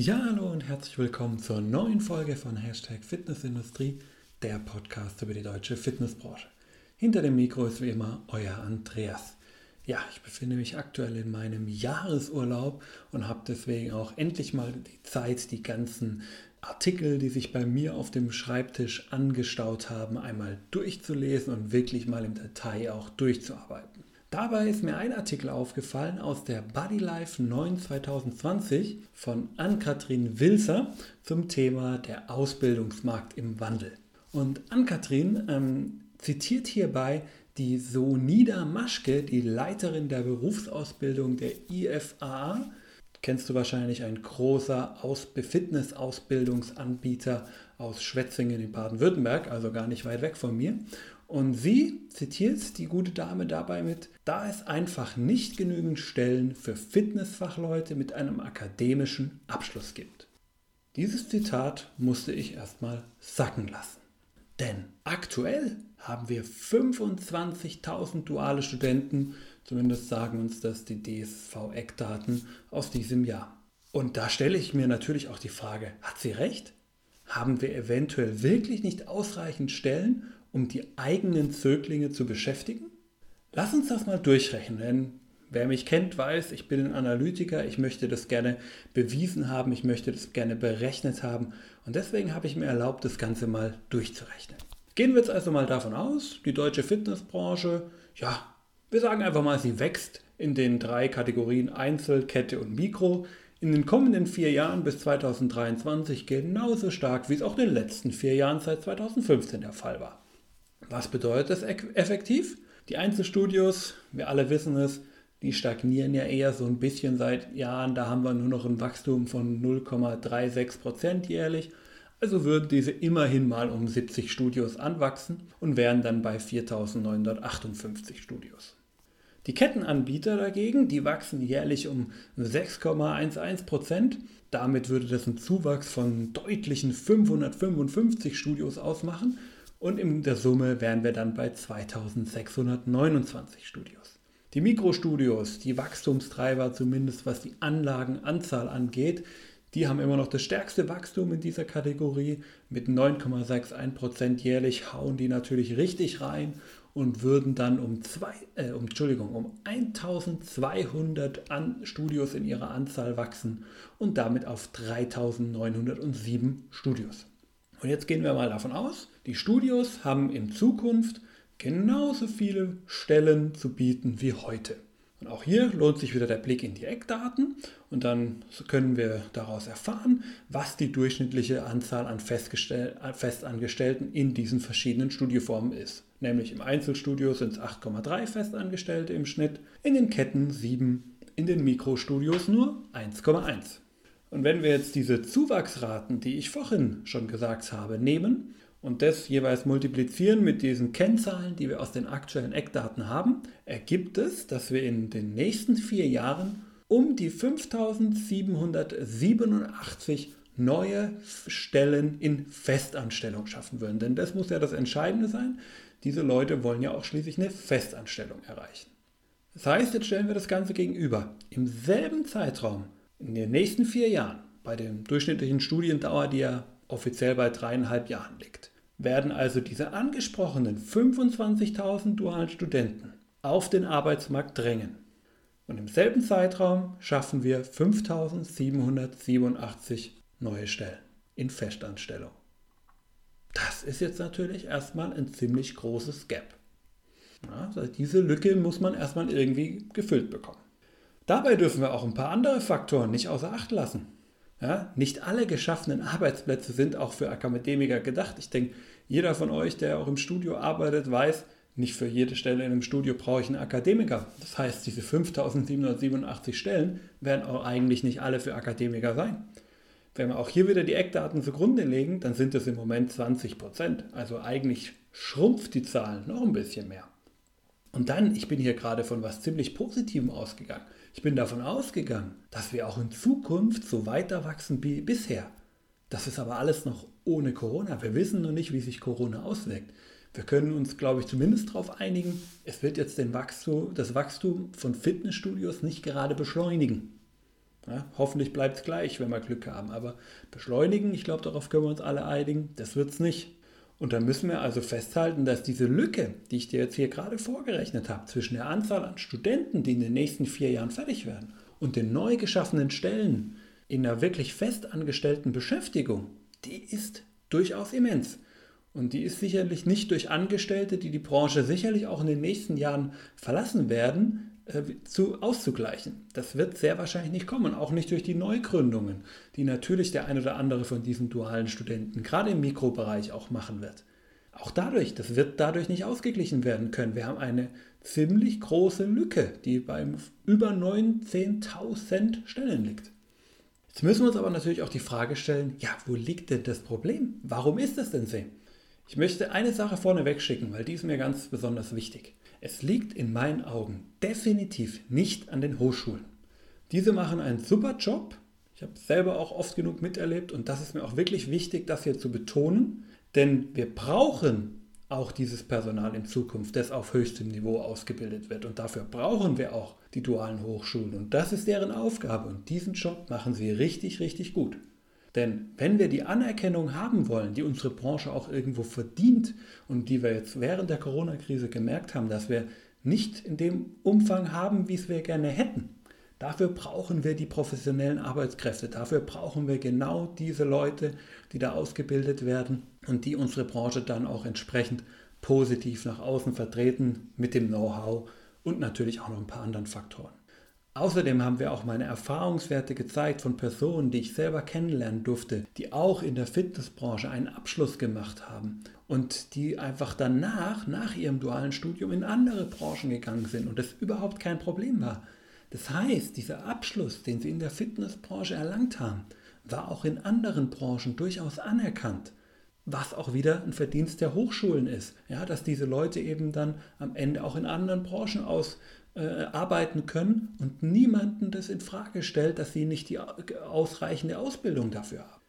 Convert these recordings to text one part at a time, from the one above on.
Ja, hallo und herzlich willkommen zur neuen Folge von Hashtag Fitnessindustrie, der Podcast über die deutsche Fitnessbranche. Hinter dem Mikro ist wie immer euer Andreas. Ja, ich befinde mich aktuell in meinem Jahresurlaub und habe deswegen auch endlich mal die Zeit, die ganzen Artikel, die sich bei mir auf dem Schreibtisch angestaut haben, einmal durchzulesen und wirklich mal im Detail auch durchzuarbeiten. Dabei ist mir ein Artikel aufgefallen aus der Bodylife 9 2020 von Ann-Kathrin Wilser zum Thema der Ausbildungsmarkt im Wandel. Und Ann-Kathrin ähm, zitiert hierbei die Sonida Maschke, die Leiterin der Berufsausbildung der IFA. Kennst du wahrscheinlich ein großer Aus Fitness-Ausbildungsanbieter aus Schwetzingen in Baden-Württemberg, also gar nicht weit weg von mir. Und sie zitiert die gute Dame dabei mit, da es einfach nicht genügend Stellen für Fitnessfachleute mit einem akademischen Abschluss gibt. Dieses Zitat musste ich erstmal sacken lassen. Denn aktuell haben wir 25.000 duale Studenten, zumindest sagen uns das die DSV-Eckdaten aus diesem Jahr. Und da stelle ich mir natürlich auch die Frage, hat sie recht? Haben wir eventuell wirklich nicht ausreichend Stellen, um die eigenen Zöglinge zu beschäftigen? Lass uns das mal durchrechnen, denn wer mich kennt, weiß, ich bin ein Analytiker, ich möchte das gerne bewiesen haben, ich möchte das gerne berechnet haben und deswegen habe ich mir erlaubt, das Ganze mal durchzurechnen. Gehen wir jetzt also mal davon aus, die deutsche Fitnessbranche, ja, wir sagen einfach mal, sie wächst in den drei Kategorien Einzel, Kette und Mikro in den kommenden vier Jahren bis 2023 genauso stark, wie es auch in den letzten vier Jahren seit 2015 der Fall war. Was bedeutet das effektiv? Die Einzelstudios, wir alle wissen es, die stagnieren ja eher so ein bisschen seit Jahren. Da haben wir nur noch ein Wachstum von 0,36 Prozent jährlich. Also würden diese immerhin mal um 70 Studios anwachsen und wären dann bei 4.958 Studios. Die Kettenanbieter dagegen, die wachsen jährlich um 6,11 Prozent. Damit würde das einen Zuwachs von deutlichen 555 Studios ausmachen und in der Summe wären wir dann bei 2629 Studios. Die Mikrostudios, die Wachstumstreiber, zumindest was die Anlagenanzahl angeht, die haben immer noch das stärkste Wachstum in dieser Kategorie. Mit 9,61% jährlich hauen die natürlich richtig rein und würden dann um, zwei, äh, um, Entschuldigung, um 1200 An Studios in ihrer Anzahl wachsen und damit auf 3907 Studios. Und jetzt gehen wir mal davon aus, die Studios haben in Zukunft genauso viele Stellen zu bieten wie heute. Und auch hier lohnt sich wieder der Blick in die Eckdaten und dann können wir daraus erfahren, was die durchschnittliche Anzahl an Festangestellten in diesen verschiedenen Studioformen ist. Nämlich im Einzelstudio sind es 8,3 Festangestellte im Schnitt, in den Ketten 7, in den Mikrostudios nur 1,1. Und wenn wir jetzt diese Zuwachsraten, die ich vorhin schon gesagt habe, nehmen und das jeweils multiplizieren mit diesen Kennzahlen, die wir aus den aktuellen Eckdaten haben, ergibt es, dass wir in den nächsten vier Jahren um die 5787 neue Stellen in Festanstellung schaffen würden. Denn das muss ja das Entscheidende sein. Diese Leute wollen ja auch schließlich eine Festanstellung erreichen. Das heißt, jetzt stellen wir das Ganze gegenüber. Im selben Zeitraum in den nächsten vier Jahren, bei der durchschnittlichen Studiendauer, die ja offiziell bei dreieinhalb Jahren liegt, werden also diese angesprochenen 25.000 dualen Studenten auf den Arbeitsmarkt drängen. Und im selben Zeitraum schaffen wir 5.787 neue Stellen in Festanstellung. Das ist jetzt natürlich erstmal ein ziemlich großes Gap. Ja, also diese Lücke muss man erstmal irgendwie gefüllt bekommen. Dabei dürfen wir auch ein paar andere Faktoren nicht außer Acht lassen. Ja, nicht alle geschaffenen Arbeitsplätze sind auch für Akademiker gedacht. Ich denke, jeder von euch, der auch im Studio arbeitet, weiß, nicht für jede Stelle in einem Studio brauche ich einen Akademiker. Das heißt, diese 5787 Stellen werden auch eigentlich nicht alle für Akademiker sein. Wenn wir auch hier wieder die Eckdaten zugrunde legen, dann sind es im Moment 20 Prozent. Also eigentlich schrumpft die Zahl noch ein bisschen mehr. Und dann, ich bin hier gerade von was ziemlich Positivem ausgegangen. Ich bin davon ausgegangen, dass wir auch in Zukunft so weiter wachsen wie bisher. Das ist aber alles noch ohne Corona. Wir wissen noch nicht, wie sich Corona auswirkt. Wir können uns, glaube ich, zumindest darauf einigen, es wird jetzt den Wachstum, das Wachstum von Fitnessstudios nicht gerade beschleunigen. Ja, hoffentlich bleibt es gleich, wenn wir Glück haben. Aber beschleunigen, ich glaube, darauf können wir uns alle einigen, das wird es nicht. Und dann müssen wir also festhalten, dass diese Lücke, die ich dir jetzt hier gerade vorgerechnet habe, zwischen der Anzahl an Studenten, die in den nächsten vier Jahren fertig werden, und den neu geschaffenen Stellen in einer wirklich festangestellten Beschäftigung, die ist durchaus immens. Und die ist sicherlich nicht durch Angestellte, die die Branche sicherlich auch in den nächsten Jahren verlassen werden, äh, zu, auszugleichen. Das wird sehr wahrscheinlich nicht kommen, auch nicht durch die Neugründungen, die natürlich der ein oder andere von diesen dualen Studenten gerade im Mikrobereich auch machen wird. Auch dadurch, das wird dadurch nicht ausgeglichen werden können. Wir haben eine ziemlich große Lücke, die beim über 19.000 Stellen liegt. Jetzt müssen wir uns aber natürlich auch die Frage stellen, ja, wo liegt denn das Problem? Warum ist es denn so? Ich möchte eine Sache vorneweg schicken, weil die ist mir ganz besonders wichtig. Es liegt in meinen Augen definitiv nicht an den Hochschulen. Diese machen einen super Job. Ich habe es selber auch oft genug miterlebt und das ist mir auch wirklich wichtig, das hier zu betonen, denn wir brauchen auch dieses Personal in Zukunft, das auf höchstem Niveau ausgebildet wird. Und dafür brauchen wir auch die dualen Hochschulen. Und das ist deren Aufgabe. Und diesen Job machen sie richtig, richtig gut. Denn wenn wir die Anerkennung haben wollen, die unsere Branche auch irgendwo verdient und die wir jetzt während der Corona-Krise gemerkt haben, dass wir nicht in dem Umfang haben, wie es wir gerne hätten, dafür brauchen wir die professionellen Arbeitskräfte, dafür brauchen wir genau diese Leute, die da ausgebildet werden und die unsere Branche dann auch entsprechend positiv nach außen vertreten mit dem Know-how und natürlich auch noch ein paar anderen Faktoren. Außerdem haben wir auch meine Erfahrungswerte gezeigt von Personen, die ich selber kennenlernen durfte, die auch in der Fitnessbranche einen Abschluss gemacht haben und die einfach danach, nach ihrem dualen Studium, in andere Branchen gegangen sind und das überhaupt kein Problem war. Das heißt, dieser Abschluss, den sie in der Fitnessbranche erlangt haben, war auch in anderen Branchen durchaus anerkannt was auch wieder ein Verdienst der Hochschulen ist. Ja, dass diese Leute eben dann am Ende auch in anderen Branchen aus, äh, arbeiten können und niemanden das in Frage stellt, dass sie nicht die ausreichende Ausbildung dafür haben.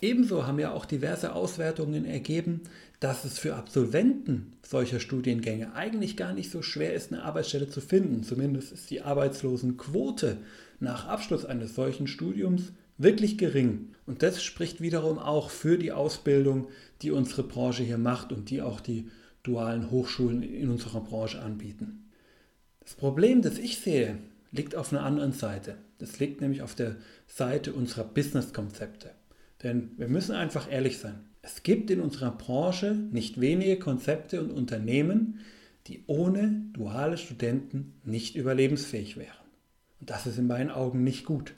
Ebenso haben ja auch diverse Auswertungen ergeben, dass es für Absolventen solcher Studiengänge eigentlich gar nicht so schwer ist, eine Arbeitsstelle zu finden. Zumindest ist die Arbeitslosenquote nach Abschluss eines solchen Studiums wirklich gering. Und das spricht wiederum auch für die Ausbildung, die unsere Branche hier macht und die auch die dualen Hochschulen in unserer Branche anbieten. Das Problem, das ich sehe, liegt auf einer anderen Seite. Das liegt nämlich auf der Seite unserer Business-Konzepte. Denn wir müssen einfach ehrlich sein. Es gibt in unserer Branche nicht wenige Konzepte und Unternehmen, die ohne duale Studenten nicht überlebensfähig wären. Und das ist in meinen Augen nicht gut.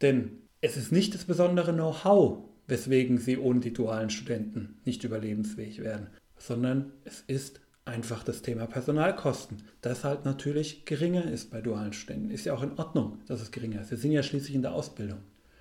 Denn es ist nicht das besondere Know-how, weswegen sie ohne die dualen Studenten nicht überlebensfähig wären, sondern es ist einfach das Thema Personalkosten, das halt natürlich geringer ist bei dualen Studenten. Ist ja auch in Ordnung, dass es geringer ist. Wir sind ja schließlich in der Ausbildung.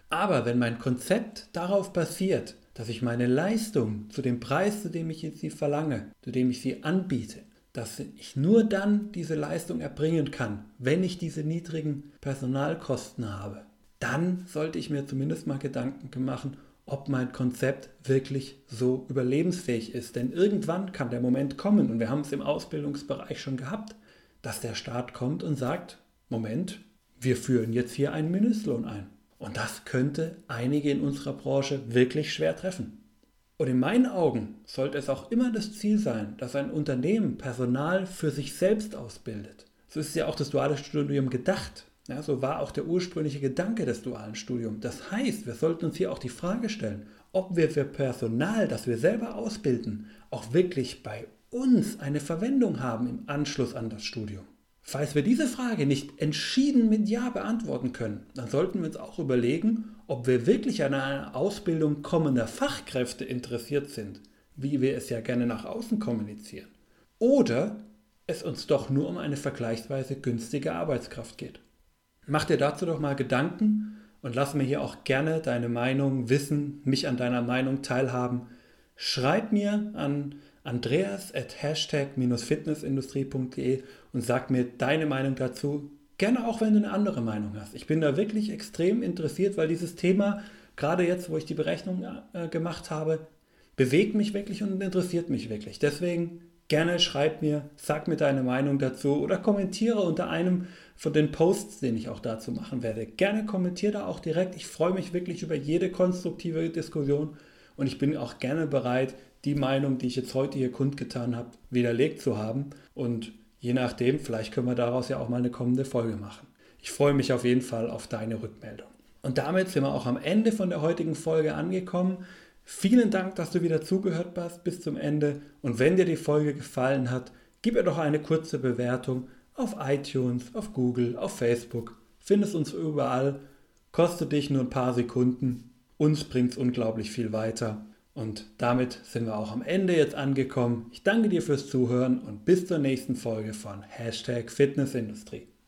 Aber wenn mein Konzept darauf basiert, dass ich meine Leistung zu dem Preis, zu dem ich sie verlange, zu dem ich sie anbiete, dass ich nur dann diese Leistung erbringen kann, wenn ich diese niedrigen Personalkosten habe, dann sollte ich mir zumindest mal Gedanken machen, ob mein Konzept wirklich so überlebensfähig ist. Denn irgendwann kann der Moment kommen, und wir haben es im Ausbildungsbereich schon gehabt, dass der Staat kommt und sagt, Moment, wir führen jetzt hier einen Mindestlohn ein. Und das könnte einige in unserer Branche wirklich schwer treffen. Und in meinen Augen sollte es auch immer das Ziel sein, dass ein Unternehmen Personal für sich selbst ausbildet. So ist ja auch das duale Studium gedacht. Ja, so war auch der ursprüngliche Gedanke des dualen Studiums. Das heißt, wir sollten uns hier auch die Frage stellen, ob wir für Personal, das wir selber ausbilden, auch wirklich bei uns eine Verwendung haben im Anschluss an das Studium. Falls wir diese Frage nicht entschieden mit Ja beantworten können, dann sollten wir uns auch überlegen, ob wir wirklich an einer Ausbildung kommender Fachkräfte interessiert sind, wie wir es ja gerne nach außen kommunizieren, oder es uns doch nur um eine vergleichsweise günstige Arbeitskraft geht. Mach dir dazu doch mal Gedanken und lass mir hier auch gerne deine Meinung wissen, mich an deiner Meinung teilhaben. Schreib mir an andreas at hashtag-fitnessindustrie.de und sag mir deine Meinung dazu. Gerne auch, wenn du eine andere Meinung hast. Ich bin da wirklich extrem interessiert, weil dieses Thema, gerade jetzt, wo ich die Berechnung äh, gemacht habe, bewegt mich wirklich und interessiert mich wirklich. Deswegen Gerne schreib mir, sag mir deine Meinung dazu oder kommentiere unter einem von den Posts, den ich auch dazu machen werde. Gerne kommentiere da auch direkt. Ich freue mich wirklich über jede konstruktive Diskussion und ich bin auch gerne bereit, die Meinung, die ich jetzt heute hier kundgetan habe, widerlegt zu haben. Und je nachdem, vielleicht können wir daraus ja auch mal eine kommende Folge machen. Ich freue mich auf jeden Fall auf deine Rückmeldung. Und damit sind wir auch am Ende von der heutigen Folge angekommen. Vielen Dank, dass du wieder zugehört hast bis zum Ende. Und wenn dir die Folge gefallen hat, gib mir doch eine kurze Bewertung auf iTunes, auf Google, auf Facebook. Findest uns überall. Kostet dich nur ein paar Sekunden. Uns bringt es unglaublich viel weiter. Und damit sind wir auch am Ende jetzt angekommen. Ich danke dir fürs Zuhören und bis zur nächsten Folge von Hashtag Fitnessindustrie.